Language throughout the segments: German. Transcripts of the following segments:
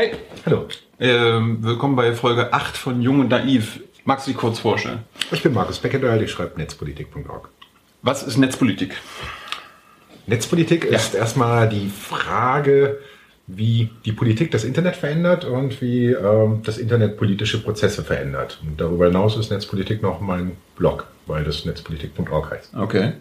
Hey, Hallo, ähm, willkommen bei Folge 8 von Jung und Naiv. Magst du dich kurz vorstellen? ich bin Markus Beckedahl, ich schreibe netzpolitik.org. Was ist Netzpolitik? Netzpolitik ist erstmal die Frage, wie die Politik das Internet verändert und wie ähm, das Internet politische Prozesse verändert. Und darüber hinaus ist Netzpolitik noch mein Blog, weil das netzpolitik.org heißt. Okay.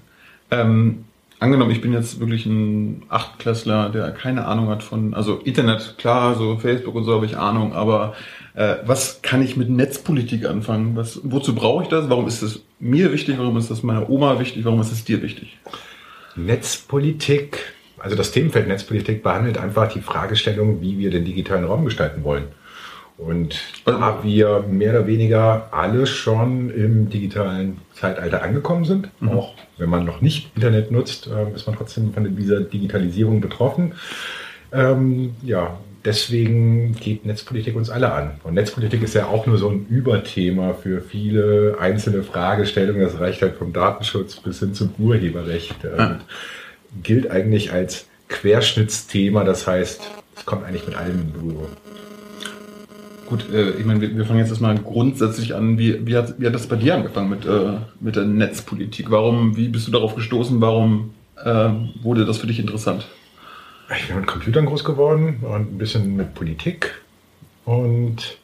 Ähm, angenommen, ich bin jetzt wirklich ein Achtklässler, der keine Ahnung hat von, also Internet, klar, so Facebook und so habe ich Ahnung, aber äh, was kann ich mit Netzpolitik anfangen? Was, wozu brauche ich das? Warum ist das mir wichtig? Warum ist das meiner Oma wichtig? Warum ist es dir wichtig? Netzpolitik, also das Themenfeld Netzpolitik behandelt einfach die Fragestellung, wie wir den digitalen Raum gestalten wollen. Und da wir mehr oder weniger alle schon im digitalen Zeitalter angekommen sind, auch wenn man noch nicht Internet nutzt, äh, ist man trotzdem von dieser Digitalisierung betroffen. Ähm, ja, deswegen geht Netzpolitik uns alle an. Und Netzpolitik ist ja auch nur so ein Überthema für viele einzelne Fragestellungen. Das reicht halt vom Datenschutz bis hin zum Urheberrecht. Ähm, gilt eigentlich als Querschnittsthema. Das heißt, es kommt eigentlich mit allem in Berührung. Gut, äh, ich meine, wir, wir fangen jetzt erstmal grundsätzlich an. Wie, wie, hat, wie hat das bei dir angefangen mit, äh, mit der Netzpolitik? Warum, wie bist du darauf gestoßen? Warum äh, wurde das für dich interessant? Ich bin mit Computern groß geworden und ein bisschen mit Politik. Und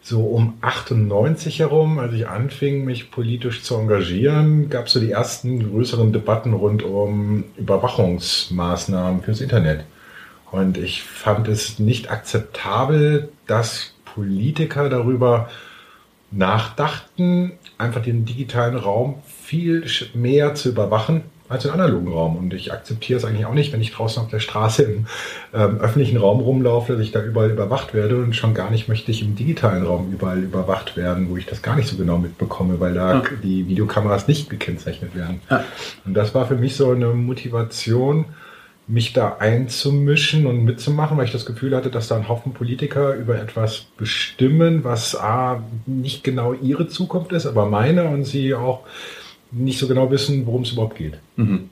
so um 98 herum, als ich anfing, mich politisch zu engagieren, gab es so die ersten größeren Debatten rund um Überwachungsmaßnahmen fürs Internet. Und ich fand es nicht akzeptabel, dass Politiker darüber nachdachten, einfach den digitalen Raum viel mehr zu überwachen als den analogen Raum. Und ich akzeptiere es eigentlich auch nicht, wenn ich draußen auf der Straße im ähm, öffentlichen Raum rumlaufe, dass ich da überall überwacht werde und schon gar nicht möchte ich im digitalen Raum überall überwacht werden, wo ich das gar nicht so genau mitbekomme, weil da Ja. die Videokameras nicht gekennzeichnet werden. Ja. Und das war für mich so eine Motivation, mich da einzumischen und mitzumachen, weil ich das Gefühl hatte, dass da ein Haufen Politiker über etwas bestimmen, was A, nicht genau ihre Zukunft ist, aber meine und sie auch nicht so genau wissen, worum es überhaupt geht. Mhm.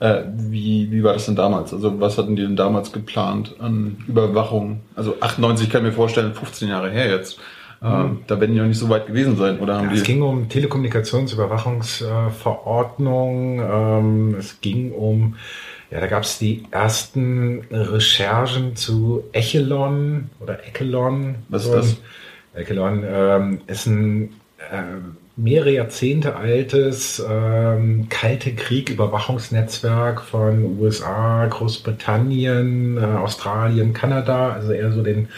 Äh, wie, wie war das denn damals? Also was hatten die denn damals geplant an Überwachung? Also 98 kann ich mir vorstellen, 15 Jahre her jetzt. Ähm, da werden die noch nicht so weit gewesen sein, oder haben Ja, es die? ging um Telekommunikationsüberwachungsverordnung. ähm, es ging um, ja, da gab es die ersten Recherchen zu Echelon oder Echelon. Was ist das? Echelon ähm, ist ein äh, mehrere Jahrzehnte altes ähm, kalte Krieg-Überwachungsnetzwerk von USA, Großbritannien, äh, Australien, Kanada, also eher so den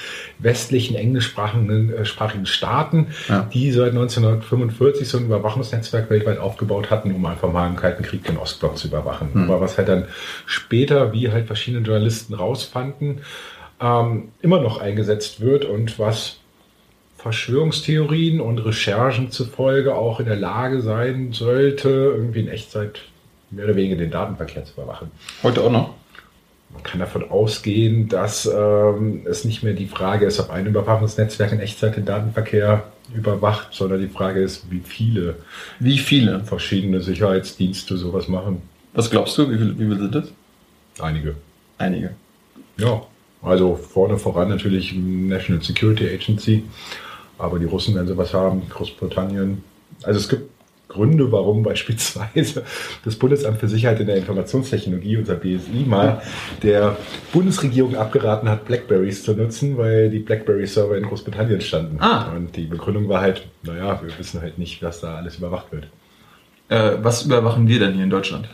westlichen englischsprachigen äh, sprachigen Staaten, Ja. die seit 1945 so ein Überwachungsnetzwerk weltweit aufgebaut hatten, um einfach mal im Kalten Krieg den Ostblock zu überwachen. Mhm. Aber was halt dann später, wie halt verschiedene Journalisten rausfanden, ähm, immer noch eingesetzt wird und was Verschwörungstheorien und Recherchen zufolge auch in der Lage sein sollte, irgendwie in Echtzeit mehr oder weniger den Datenverkehr zu überwachen. Heute auch noch? Man kann davon ausgehen, dass ähm, es nicht mehr die Frage ist, ob ein Überwachungsnetzwerk in Echtzeit den Datenverkehr überwacht, sondern die Frage ist, wie viele Wie viele? verschiedene Sicherheitsdienste sowas machen. Was glaubst du? Wie viele, wie viele sind das? Einige. Einige. Ja, also vorne voran natürlich National Security Agency, aber die Russen werden sowas haben, Großbritannien. Also es gibt Gründe, warum beispielsweise das Bundesamt für Sicherheit in der Informationstechnologie, unser BSI, mal der Bundesregierung abgeraten hat, Blackberries zu nutzen, weil die Blackberry-Server in Großbritannien standen. Ah. Und die Begründung war halt, naja, wir wissen halt nicht, was da alles überwacht wird. Äh, was überwachen wir denn hier in Deutschland?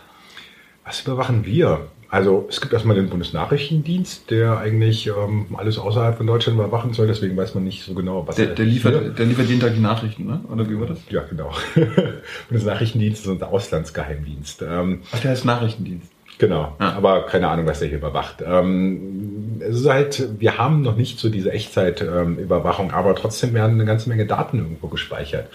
Was überwachen wir? Also es gibt erstmal den Bundesnachrichtendienst, der eigentlich ähm, alles außerhalb von Deutschland überwachen soll, deswegen weiß man nicht so genau, was Der, er der, hier- liefert, der liefert jeden Tag die Nachrichten, ne? Oder wie war das? Ja, genau. Bundesnachrichtendienst ist unser Auslandsgeheimdienst. Ähm, Ach, der heißt Nachrichtendienst. Genau, Ah. aber keine Ahnung, was der hier überwacht. Ähm, es ist halt, wir haben noch nicht so diese Echtzeitüberwachung, aber trotzdem werden eine ganze Menge Daten irgendwo gespeichert.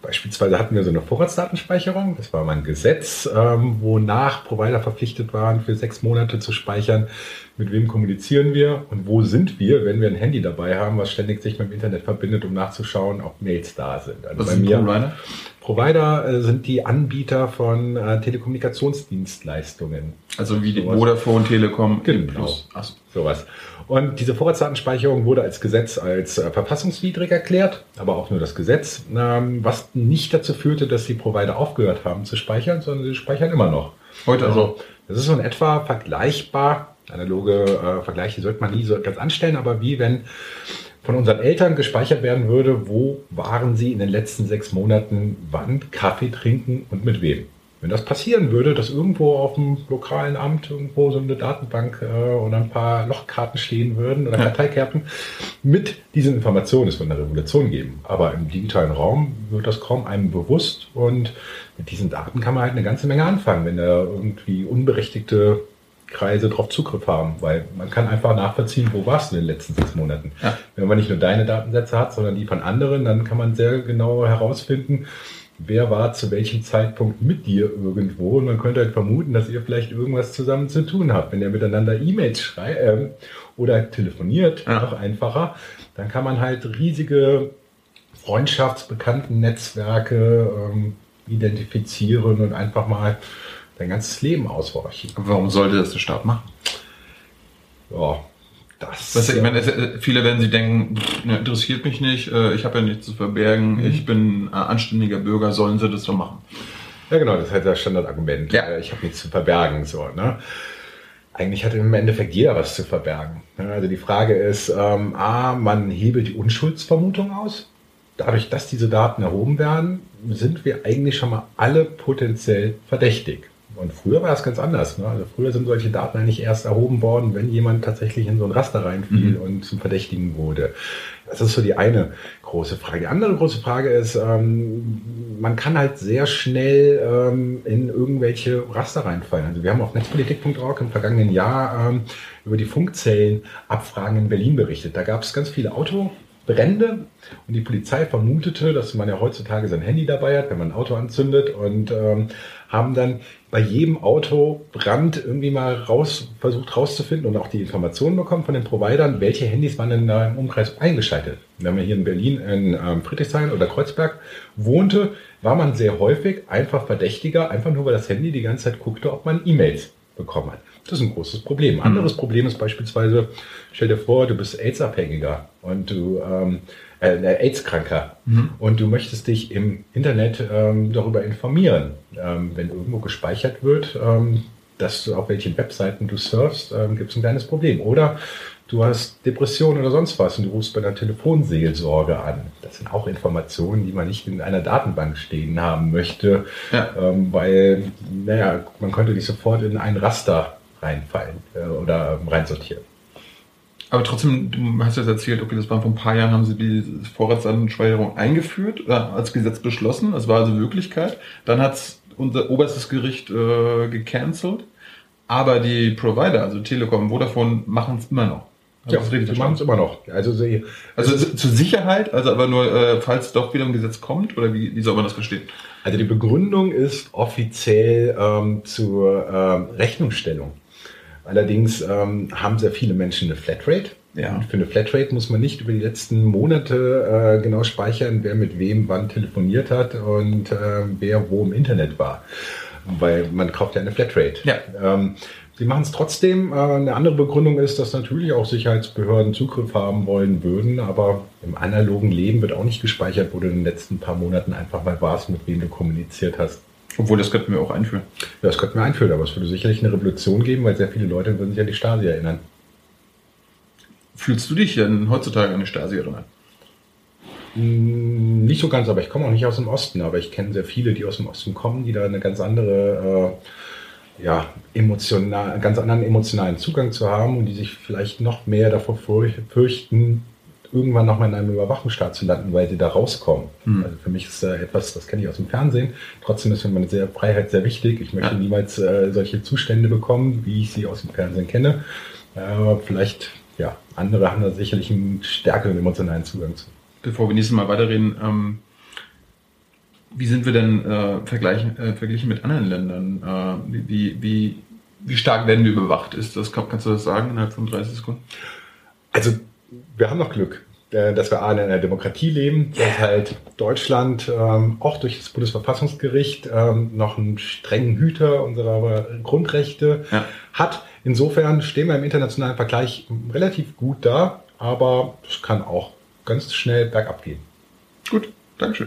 Beispielsweise hatten wir so eine Vorratsdatenspeicherung. Das war mal ein Gesetz, ähm, wonach Provider verpflichtet waren, für sechs Monate zu speichern, mit wem kommunizieren wir und wo sind wir, wenn wir ein Handy dabei haben, was ständig sich mit dem Internet verbindet, um nachzuschauen, ob Mails da sind. Also Was bei mir Provider? Provider äh, sind die Anbieter von äh, Telekommunikationsdienstleistungen. Also wie die Vodafone, Telekom, genau. Plus. sowas. Und diese Vorratsdatenspeicherung wurde als Gesetz als äh, verfassungswidrig erklärt, aber auch nur das Gesetz, ähm, was nicht dazu führte, dass die Provider aufgehört haben zu speichern, sondern sie speichern immer noch. Heute also, das ist so in etwa vergleichbar, analoge äh, Vergleiche sollte man nie so ganz anstellen, aber wie wenn von unseren Eltern gespeichert werden würde, wo waren sie in den letzten sechs Monaten, wann Kaffee trinken und mit wem. Wenn das passieren würde, dass irgendwo auf dem lokalen Amt irgendwo so eine Datenbank äh, oder ein paar Lochkarten stehen würden oder. Karteikarten mit diesen Informationen, es wird eine Revolution geben. Aber im digitalen Raum wird das kaum einem bewusst und mit diesen Daten kann man halt eine ganze Menge anfangen, wenn da irgendwie unberechtigte Kreise darauf Zugriff haben, weil man kann einfach nachvollziehen, wo warst du in den letzten sechs Monaten. Ja. Wenn man nicht nur deine Datensätze hat, sondern die von anderen, dann kann man sehr genau herausfinden, wer war zu welchem Zeitpunkt mit dir irgendwo. Und man könnte halt vermuten, dass ihr vielleicht irgendwas zusammen zu tun habt. Wenn ihr miteinander E-Mails schreibt äh, oder telefoniert, ja. noch einfacher, dann kann man halt riesige Freundschaftsbekannten Netzwerke ähm, identifizieren und einfach mal dein ganzes Leben ausforschen. Warum sollte das der Staat machen? Ja, das, weißt du, ich meine, äh, viele werden sie denken, ne, interessiert mich nicht, äh, ich habe ja nichts zu verbergen, mhm. ich bin anständiger Bürger, sollen sie das so machen. Ja, genau, das ist halt das Standardargument. Ja. Äh, ich habe nichts zu verbergen, so, ne? Eigentlich hat im Endeffekt jeder was zu verbergen. Also die Frage ist, ähm, A, man hebelt die Unschuldsvermutung aus. Dadurch, dass diese Daten erhoben werden, sind wir eigentlich schon mal alle potenziell verdächtig. Und früher war das ganz anders. Ne? Also früher sind solche Daten eigentlich erst erhoben worden, wenn jemand tatsächlich in so ein Raster reinfiel mhm. und zum Verdächtigen wurde. Das ist so die eine große Frage. Die andere große Frage ist, ähm, man kann halt sehr schnell ähm, in irgendwelche Raster reinfallen. Also wir haben auf netzpolitik.org im vergangenen Jahr ähm, über die Funkzellenabfragen in Berlin berichtet. Da gab es ganz viele Auto Brände und die Polizei vermutete, dass man ja heutzutage sein Handy dabei hat, wenn man ein Auto anzündet und ähm, haben dann bei jedem Autobrand irgendwie mal raus, versucht rauszufinden und auch die Informationen bekommen von den Providern, welche Handys waren denn da im Umkreis eingeschaltet. Wenn man hier in Berlin in ähm, Friedrichshain oder Kreuzberg wohnte, war man sehr häufig einfach Verdächtiger, einfach nur weil das Handy die ganze Zeit guckte, ob man E-Mails bekommen hat. Das ist ein großes Problem. Ein anderes mhm. Problem ist beispielsweise, stell dir vor, du bist AIDS-Abhängiger und du ähm, äh, AIDS-Kranker mhm. und du möchtest dich im Internet ähm, darüber informieren, ähm, wenn irgendwo gespeichert wird, ähm, dass du auf welchen Webseiten du surfst, ähm, gibt es ein kleines Problem. Oder du hast Depressionen oder sonst was und du rufst bei der Telefonseelsorge an. Das sind auch Informationen, die man nicht in einer Datenbank stehen haben möchte, ja. ähm, weil, naja, man könnte dich sofort in ein Raster reinfallen äh, oder reinsortieren. Aber trotzdem, du hast jetzt erzählt, okay, das war vor ein paar Jahren, haben sie die Vorratsdatenspeicherung eingeführt, äh, als Gesetz beschlossen, das war also Wirklichkeit. Dann hat es unser oberstes Gericht äh, gecancelt. Aber die Provider, also Telekom, Vodafone, machen es immer noch. Ja, die machen es immer noch. Also, sie, also zur Sicherheit, also aber nur, äh, falls doch wieder ein Gesetz kommt, oder wie, wie soll man das verstehen? Also die Begründung ist offiziell ähm, zur ähm, Rechnungsstellung. Allerdings ähm, haben sehr viele Menschen eine Flatrate. Ja. Und für eine Flatrate muss man nicht über die letzten Monate äh, genau speichern, wer mit wem wann telefoniert hat und äh, wer wo im Internet war. Weil man kauft ja eine Flatrate. Ja. Ähm, Sie machen es trotzdem. Äh, eine andere Begründung ist, dass natürlich auch Sicherheitsbehörden Zugriff haben wollen würden, aber im analogen Leben wird auch nicht gespeichert, wo du in den letzten paar Monaten einfach mal warst, mit wem du kommuniziert hast. Obwohl, das könnten wir auch einführen. Ja, das könnten wir einführen, aber es würde sicherlich eine Revolution geben, weil sehr viele Leute würden sich an die Stasi erinnern. Fühlst du dich denn heutzutage an die Stasi erinnern? Hm, nicht so ganz, aber ich komme auch nicht aus dem Osten, aber ich kenne sehr viele, die aus dem Osten kommen, die da eine ganz andere äh, ja, emotional, ganz anderen emotionalen Zugang zu haben und die sich vielleicht noch mehr davor fürchten, irgendwann nochmal in einem Überwachungsstaat zu landen, weil sie da rauskommen. Mhm. Also für mich ist äh, etwas, das kenne ich aus dem Fernsehen. Trotzdem ist mir meine sehr, Freiheit sehr wichtig. Ich möchte ja. niemals äh, solche Zustände bekommen, wie ich sie aus dem Fernsehen kenne. Äh, vielleicht, ja, andere haben da sicherlich einen stärkeren emotionalen Zugang zu. Bevor wir nächstes Mal weiterreden, ähm, wie sind wir denn äh, vergleichen, äh, verglichen mit anderen Ländern? Äh, wie, wie, wie stark werden wir überwacht? Ist das, kannst du das sagen innerhalb von 30 Sekunden? Also, wir haben noch Glück. äh, dass wir alle in einer Demokratie leben, dass halt Deutschland ähm, auch durch das Bundesverfassungsgericht ähm, noch einen strengen Hüter unserer Grundrechte ja. hat. Insofern stehen wir im internationalen Vergleich relativ gut da, aber es kann auch ganz schnell bergab gehen. Gut, Dankeschön.